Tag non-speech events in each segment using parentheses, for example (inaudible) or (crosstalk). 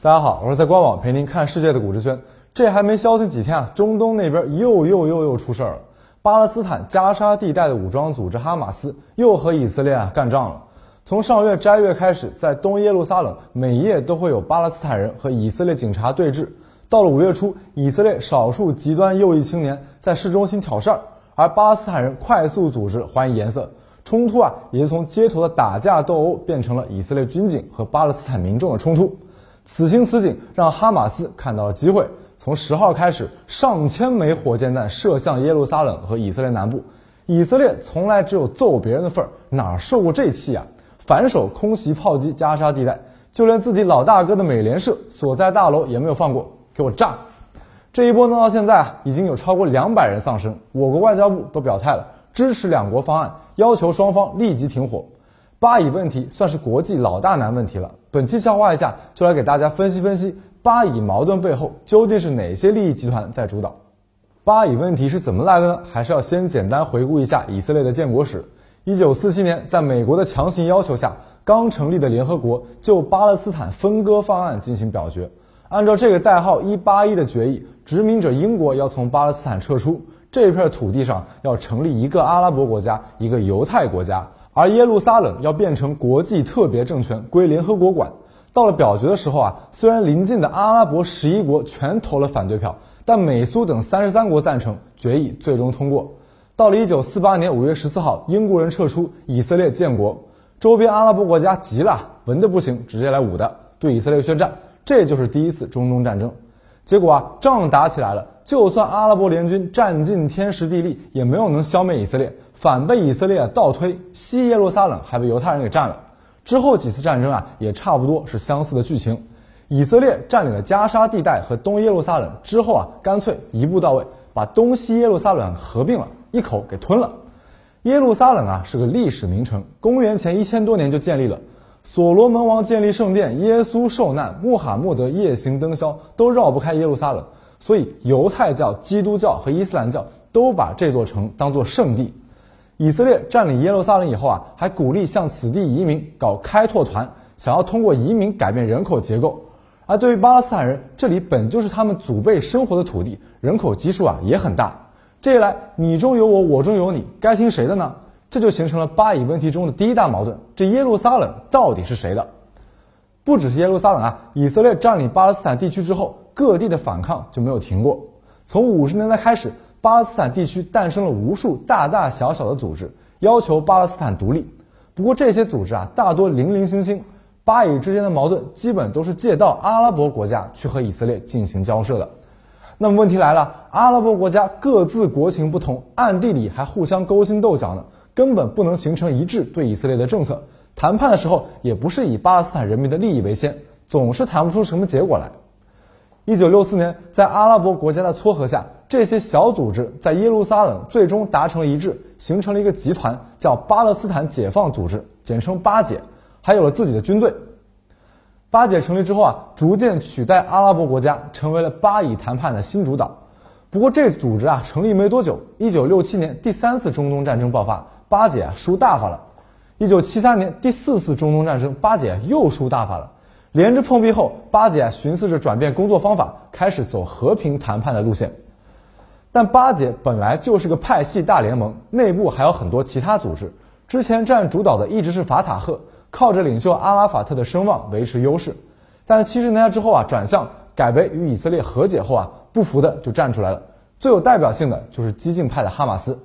大家好，我是在官网陪您看世界的古志轩。这还没消停几天啊，中东那边又又又又出事儿了。巴勒斯坦加沙地带的武装组织哈马斯又和以色列啊干仗了。从上月斋月开始，在东耶路撒冷每夜都会有巴勒斯坦人和以色列警察对峙。到了五月初，以色列少数极端右翼青年在市中心挑事儿，而巴勒斯坦人快速组织还以颜色。冲突啊，也就从街头的打架斗殴变成了以色列军警和巴勒斯坦民众的冲突。此情此景让哈马斯看到了机会，从十号开始，上千枚火箭弹射向耶路撒冷和以色列南部。以色列从来只有揍别人的份儿，哪受过这气啊？反手空袭炮击加沙地带，就连自己老大哥的美联社所在大楼也没有放过，给我炸！这一波弄到现在啊，已经有超过两百人丧生。我国外交部都表态了。支持两国方案，要求双方立即停火。巴以问题算是国际老大难问题了。本期消化一下，就来给大家分析分析巴以矛盾背后究竟是哪些利益集团在主导。巴以问题是怎么来的呢？还是要先简单回顾一下以色列的建国史。一九四七年，在美国的强行要求下，刚成立的联合国就巴勒斯坦分割方案进行表决。按照这个代号一八一的决议，殖民者英国要从巴勒斯坦撤出。这片土地上要成立一个阿拉伯国家，一个犹太国家，而耶路撒冷要变成国际特别政权，归联合国管。到了表决的时候啊，虽然邻近的阿拉伯十一国全投了反对票，但美苏等三十三国赞成，决议最终通过。到了一九四八年五月十四号，英国人撤出，以色列建国，周边阿拉伯国家急了，文的不行，直接来武的，对以色列宣战。这就是第一次中东战争。结果啊，仗打起来了。就算阿拉伯联军占尽天时地利，也没有能消灭以色列，反被以色列倒推，西耶路撒冷还被犹太人给占了。之后几次战争啊，也差不多是相似的剧情。以色列占领了加沙地带和东耶路撒冷之后啊，干脆一步到位，把东西耶路撒冷合并了，一口给吞了。耶路撒冷啊是个历史名城，公元前一千多年就建立了。所罗门王建立圣殿，耶稣受难，穆罕默德夜行灯宵，都 (laughs) 绕不开耶路撒冷。所以，犹太教、基督教和伊斯兰教都把这座城当作圣地。以色列占领耶路撒冷以后啊，还鼓励向此地移民，搞开拓团，想要通过移民改变人口结构。而对于巴勒斯坦人，这里本就是他们祖辈生活的土地，人口基数啊也很大。这一来，你中有我，我中有你，该听谁的呢？这就形成了巴以问题中的第一大矛盾：这耶路撒冷到底是谁的？不只是耶路撒冷啊，以色列占领巴勒斯坦地区之后。各地的反抗就没有停过。从五十年代开始，巴勒斯坦地区诞生了无数大大小小的组织，要求巴勒斯坦独立。不过这些组织啊，大多零零星星。巴以之间的矛盾基本都是借道阿拉伯国家去和以色列进行交涉的。那么问题来了，阿拉伯国家各自国情不同，暗地里还互相勾心斗角呢，根本不能形成一致对以色列的政策。谈判的时候也不是以巴勒斯坦人民的利益为先，总是谈不出什么结果来。一九六四年，在阿拉伯国家的撮合下，这些小组织在耶路撒冷最终达成了一致，形成了一个集团，叫巴勒斯坦解放组织，简称巴解，还有了自己的军队。巴解成立之后啊，逐渐取代阿拉伯国家，成为了巴以谈判的新主导。不过，这组织啊成立没多久，一九六七年第三次中东战争爆发，巴解啊输大发了。一九七三年第四次中东战争，巴解又输大发了。连着碰壁后，巴解寻思着转变工作方法，开始走和平谈判的路线。但巴解本来就是个派系大联盟，内部还有很多其他组织。之前占主导的一直是法塔赫，靠着领袖阿拉法特的声望维持优势。但七十年代之后啊，转向改为与以色列和解后啊，不服的就站出来了。最有代表性的就是激进派的哈马斯。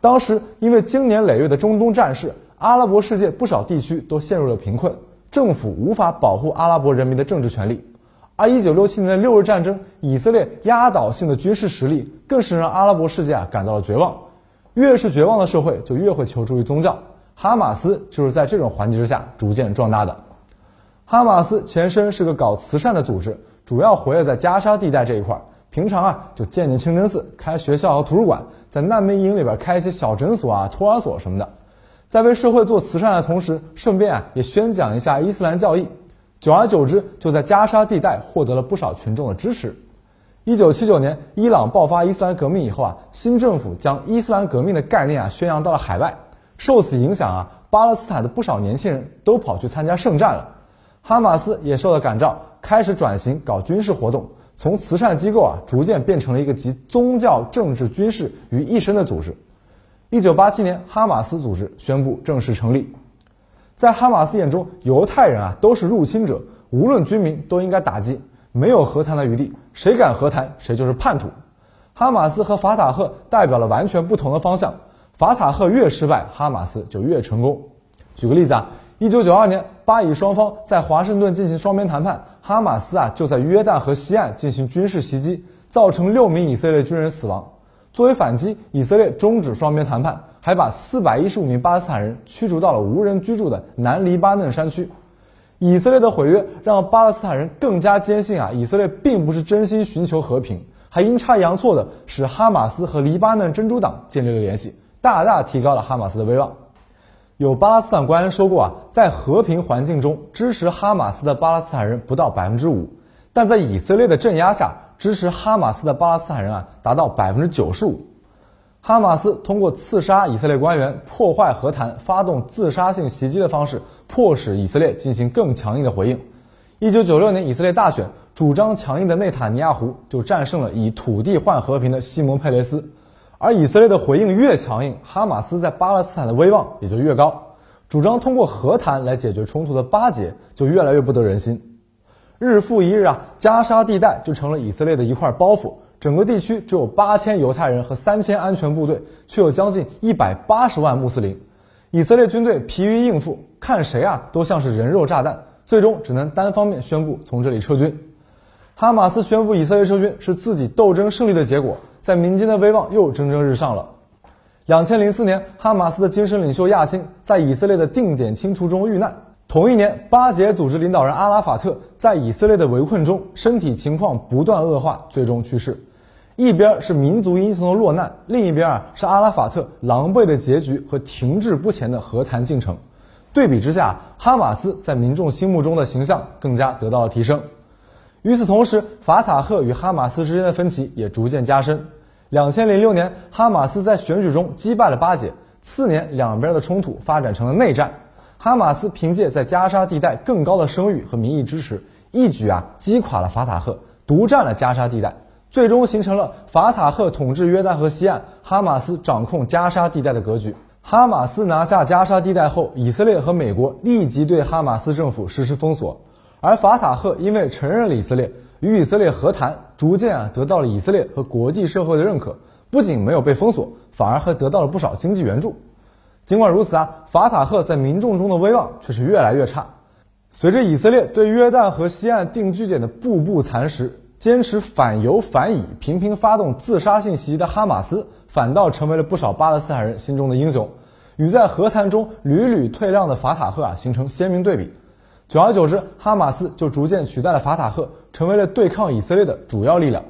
当时因为经年累月的中东战事，阿拉伯世界不少地区都陷入了贫困。政府无法保护阿拉伯人民的政治权利，而一九六七年的六日战争，以色列压倒性的军事实力更是让阿拉伯世界啊感到了绝望。越是绝望的社会，就越会求助于宗教。哈马斯就是在这种环境之下逐渐壮大的。哈马斯前身是个搞慈善的组织，主要活跃在加沙地带这一块儿，平常啊就建建清真寺、开学校和图书馆，在难民营里边开一些小诊所啊、托儿所什么的。在为社会做慈善的同时，顺便啊也宣讲一下伊斯兰教义，久而久之，就在加沙地带获得了不少群众的支持。一九七九年，伊朗爆发伊斯兰革命以后啊，新政府将伊斯兰革命的概念啊宣扬到了海外，受此影响啊，巴勒斯坦的不少年轻人都跑去参加圣战了。哈马斯也受到感召，开始转型搞军事活动，从慈善机构啊逐渐变成了一个集宗教、政治、军事于一身的组织。一九八七年，哈马斯组织宣布正式成立。在哈马斯眼中，犹太人啊都是入侵者，无论军民都应该打击，没有和谈的余地，谁敢和谈，谁就是叛徒。哈马斯和法塔赫代表了完全不同的方向，法塔赫越失败，哈马斯就越成功。举个例子啊，一九九二年，巴以双方在华盛顿进行双边谈判，哈马斯啊就在约旦河西岸进行军事袭击，造成六名以色列军人死亡。作为反击，以色列终止双边谈判，还把四百一十五名巴勒斯坦人驱逐到了无人居住的南黎巴嫩山区。以色列的毁约让巴勒斯坦人更加坚信啊，以色列并不是真心寻求和平。还阴差阳错的使哈马斯和黎巴嫩真主党建立了联系，大大提高了哈马斯的威望。有巴勒斯坦官员说过啊，在和平环境中支持哈马斯的巴勒斯坦人不到百分之五，但在以色列的镇压下，支持哈马斯的巴勒斯坦人啊达到百分之九十五。哈马斯通过刺杀以色列官员、破坏和谈、发动自杀性袭击的方式，迫使以色列进行更强硬的回应。一九九六年以色列大选。主张强硬的内塔尼亚胡就战胜了以土地换和平的西蒙佩雷斯，而以色列的回应越强硬，哈马斯在巴勒斯坦的威望也就越高。主张通过和谈来解决冲突的巴结就越来越不得人心。日复一日啊，加沙地带就成了以色列的一块包袱。整个地区只有八千犹太人和三千安全部队，却有将近一百八十万穆斯林。以色列军队疲于应付，看谁啊都像是人肉炸弹，最终只能单方面宣布从这里撤军。哈马斯宣布以色列撤军是自己斗争胜利的结果，在民间的威望又蒸蒸日上了。两千零四年，哈马斯的精神领袖亚辛在以色列的定点清除中遇难。同一年，巴结组织领导人阿拉法特在以色列的围困中，身体情况不断恶化，最终去世。一边是民族英雄的落难，另一边啊是阿拉法特狼狈的结局和停滞不前的和谈进程。对比之下，哈马斯在民众心目中的形象更加得到了提升。与此同时，法塔赫与哈马斯之间的分歧也逐渐加深。两千零六年，哈马斯在选举中击败了巴解，次年两边的冲突发展成了内战。哈马斯凭借在加沙地带更高的声誉和民意支持，一举啊击垮了法塔赫，独占了加沙地带，最终形成了法塔赫统治约旦河西岸，哈马斯掌控加沙地带的格局。哈马斯拿下加沙地带后，以色列和美国立即对哈马斯政府实施封锁。而法塔赫因为承认了以色列，与以色列和谈，逐渐啊得到了以色列和国际社会的认可，不仅没有被封锁，反而还得到了不少经济援助。尽管如此啊，法塔赫在民众中的威望却是越来越差。随着以色列对约旦河西岸定居点的步步蚕食，坚持反犹反以、频频发动自杀性袭击的哈马斯，反倒成为了不少巴勒斯坦人心中的英雄，与在和谈中屡屡退让的法塔赫啊形成鲜明对比。久而久之，哈马斯就逐渐取代了法塔赫，成为了对抗以色列的主要力量。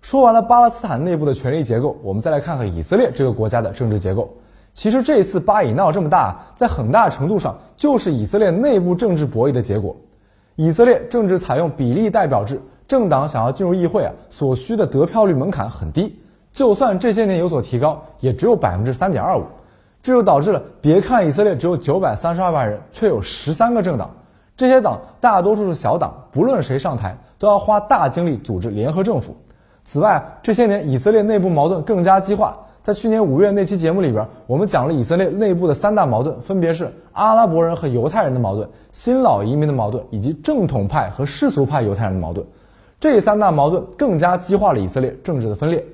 说完了巴勒斯坦内部的权力结构，我们再来看看以色列这个国家的政治结构。其实这次巴以闹这么大，在很大程度上就是以色列内部政治博弈的结果。以色列政治采用比例代表制，政党想要进入议会啊，所需的得票率门槛很低，就算这些年有所提高，也只有百分之三点二五。这就导致了，别看以色列只有九百三十二万人，却有十三个政党。这些党大多数是小党，不论谁上台，都要花大精力组织联合政府。此外，这些年以色列内部矛盾更加激化。在去年五月那期节目里边，我们讲了以色列内部的三大矛盾，分别是阿拉伯人和犹太人的矛盾、新老移民的矛盾，以及正统派和世俗派犹太人的矛盾。这三大矛盾更加激化了以色列政治的分裂。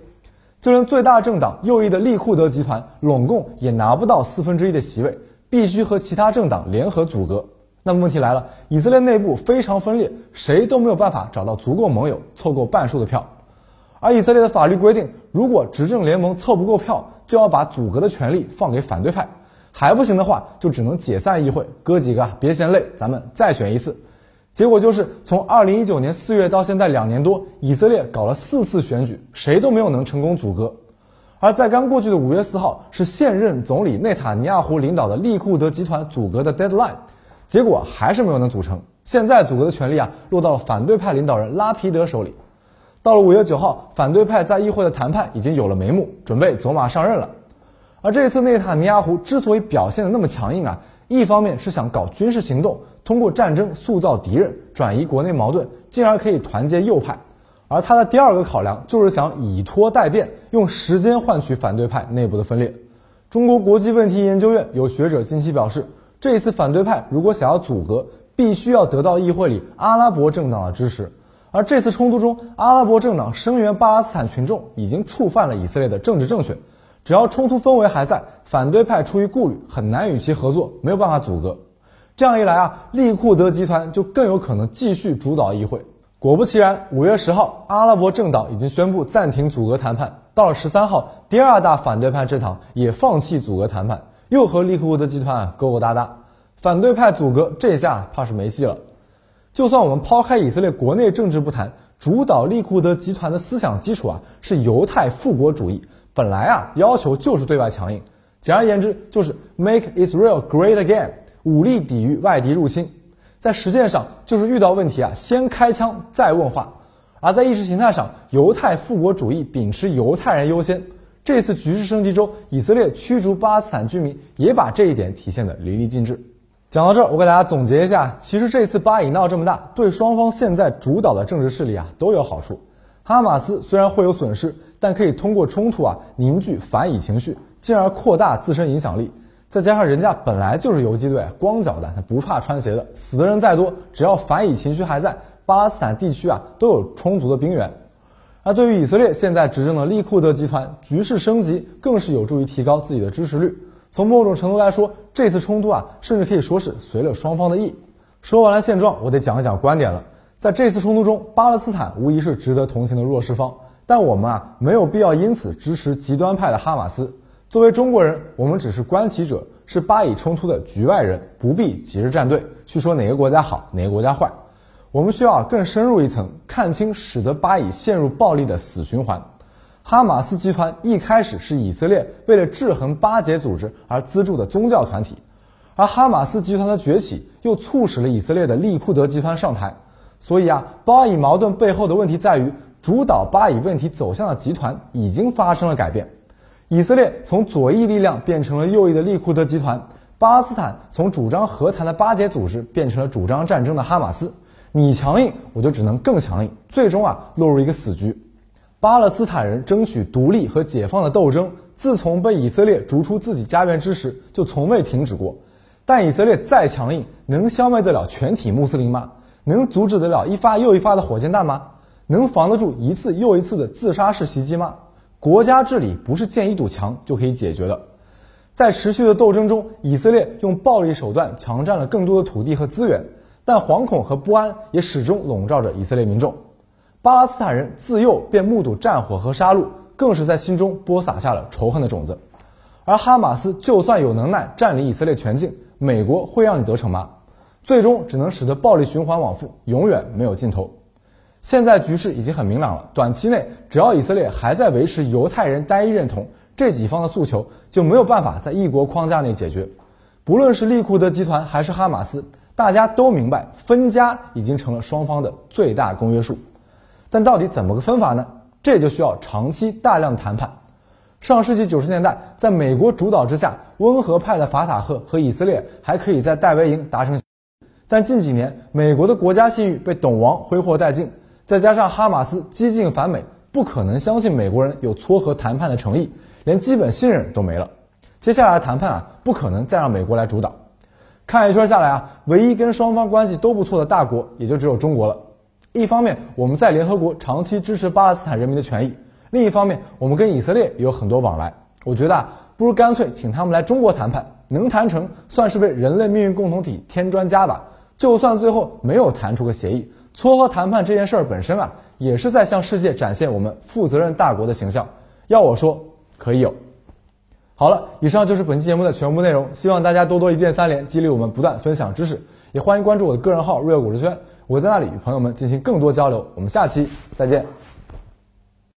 就连最大政党右翼的利库德集团，拢共也拿不到四分之一的席位，必须和其他政党联合阻隔。那么问题来了，以色列内部非常分裂，谁都没有办法找到足够盟友凑够半数的票。而以色列的法律规定，如果执政联盟凑不够票，就要把阻隔的权利放给反对派，还不行的话，就只能解散议会。哥几个别嫌累，咱们再选一次。结果就是从2019年4月到现在两年多，以色列搞了四次选举，谁都没有能成功阻隔。而在刚过去的5月4号，是现任总理内塔尼亚胡领导的利库德集团阻隔的 deadline。结果还是没有能组成。现在阻隔的权利啊，落到了反对派领导人拉皮德手里。到了五月九号，反对派在议会的谈判已经有了眉目，准备走马上任了。而这一次内塔尼亚胡之所以表现的那么强硬啊，一方面是想搞军事行动，通过战争塑造敌人，转移国内矛盾，进而可以团结右派。而他的第二个考量就是想以拖代变，用时间换取反对派内部的分裂。中国国际问题研究院有学者近期表示，这一次反对派如果想要阻隔，必须要得到议会里阿拉伯政党的支持。而这次冲突中，阿拉伯政党声援巴勒斯坦群众，已经触犯了以色列的政治正确。只要冲突氛围还在，反对派出于顾虑，很难与其合作，没有办法阻隔。这样一来啊，利库德集团就更有可能继续主导议会。果不其然，五月十号，阿拉伯政党已经宣布暂停阻隔谈判。到了十三号，第二大反对派政党也放弃阻隔谈判，又和利库德集团勾勾搭搭。反对派阻隔，这下怕是没戏了。就算我们抛开以色列国内政治不谈，主导利库德集团的思想基础啊，是犹太复国主义。本来啊，要求就是对外强硬，简而言之就是 make Israel great again，武力抵御外敌入侵。在实践上，就是遇到问题啊，先开枪再问话。而在意识形态上，犹太复国主义秉持犹太人优先。这次局势升级中，以色列驱逐巴勒斯坦居民，也把这一点体现的淋漓尽致。讲到这儿，我给大家总结一下，其实这次巴以闹这么大，对双方现在主导的政治势力啊都有好处。哈马斯虽然会有损失，但可以通过冲突啊凝聚反以情绪，进而扩大自身影响力。再加上人家本来就是游击队，光脚的，他不怕穿鞋的，死的人再多，只要反以情绪还在，巴勒斯坦地区啊都有充足的兵源。而对于以色列现在执政的利库德集团，局势升级更是有助于提高自己的支持率。从某种程度来说，这次冲突啊，甚至可以说是随了双方的意。说完了现状，我得讲一讲观点了。在这次冲突中，巴勒斯坦无疑是值得同情的弱势方，但我们啊没有必要因此支持极端派的哈马斯。作为中国人，我们只是观棋者，是巴以冲突的局外人，不必急着站队去说哪个国家好，哪个国家坏。我们需要更深入一层，看清使得巴以陷入暴力的死循环。哈马斯集团一开始是以色列为了制衡巴解组织而资助的宗教团体，而哈马斯集团的崛起又促使了以色列的利库德集团上台。所以啊，巴以矛盾背后的问题在于，主导巴以问题走向的集团已经发生了改变。以色列从左翼力量变成了右翼的利库德集团，巴勒斯坦从主张和谈的巴解组织变成了主张战争的哈马斯。你强硬，我就只能更强硬，最终啊落入一个死局。巴勒斯坦人争取独立和解放的斗争，自从被以色列逐出自己家园之时，就从未停止过。但以色列再强硬，能消灭得了全体穆斯林吗？能阻止得了一发又一发的火箭弹吗？能防得住一次又一次的自杀式袭击吗？国家治理不是建一堵墙就可以解决的。在持续的斗争中，以色列用暴力手段强占了更多的土地和资源，但惶恐和不安也始终笼罩着以色列民众。巴勒斯坦人自幼便目睹战火和杀戮，更是在心中播撒下了仇恨的种子。而哈马斯就算有能耐占领以色列全境，美国会让你得逞吗？最终只能使得暴力循环往复，永远没有尽头。现在局势已经很明朗了，短期内只要以色列还在维持犹太人单一认同，这几方的诉求就没有办法在一国框架内解决。不论是利库德集团还是哈马斯，大家都明白分家已经成了双方的最大公约数。但到底怎么个分法呢？这就需要长期大量谈判。上世纪九十年代，在美国主导之下，温和派的法塔赫和以色列还可以在戴维营达成。但近几年，美国的国家信誉被懂王挥霍殆尽，再加上哈马斯激进反美，不可能相信美国人有撮合谈判的诚意，连基本信任都没了。接下来的谈判啊，不可能再让美国来主导。看一圈下来啊，唯一跟双方关系都不错的大国，也就只有中国了。一方面，我们在联合国长期支持巴勒斯坦人民的权益；另一方面，我们跟以色列也有很多往来。我觉得啊，不如干脆请他们来中国谈判，能谈成，算是为人类命运共同体添砖加瓦。就算最后没有谈出个协议，撮合谈判这件事儿本身啊，也是在向世界展现我们负责任大国的形象。要我说，可以有。好了，以上就是本期节目的全部内容，希望大家多多一键三连，激励我们不断分享知识。也欢迎关注我的个人号“瑞尔股市圈”，我在那里与朋友们进行更多交流。我们下期再见。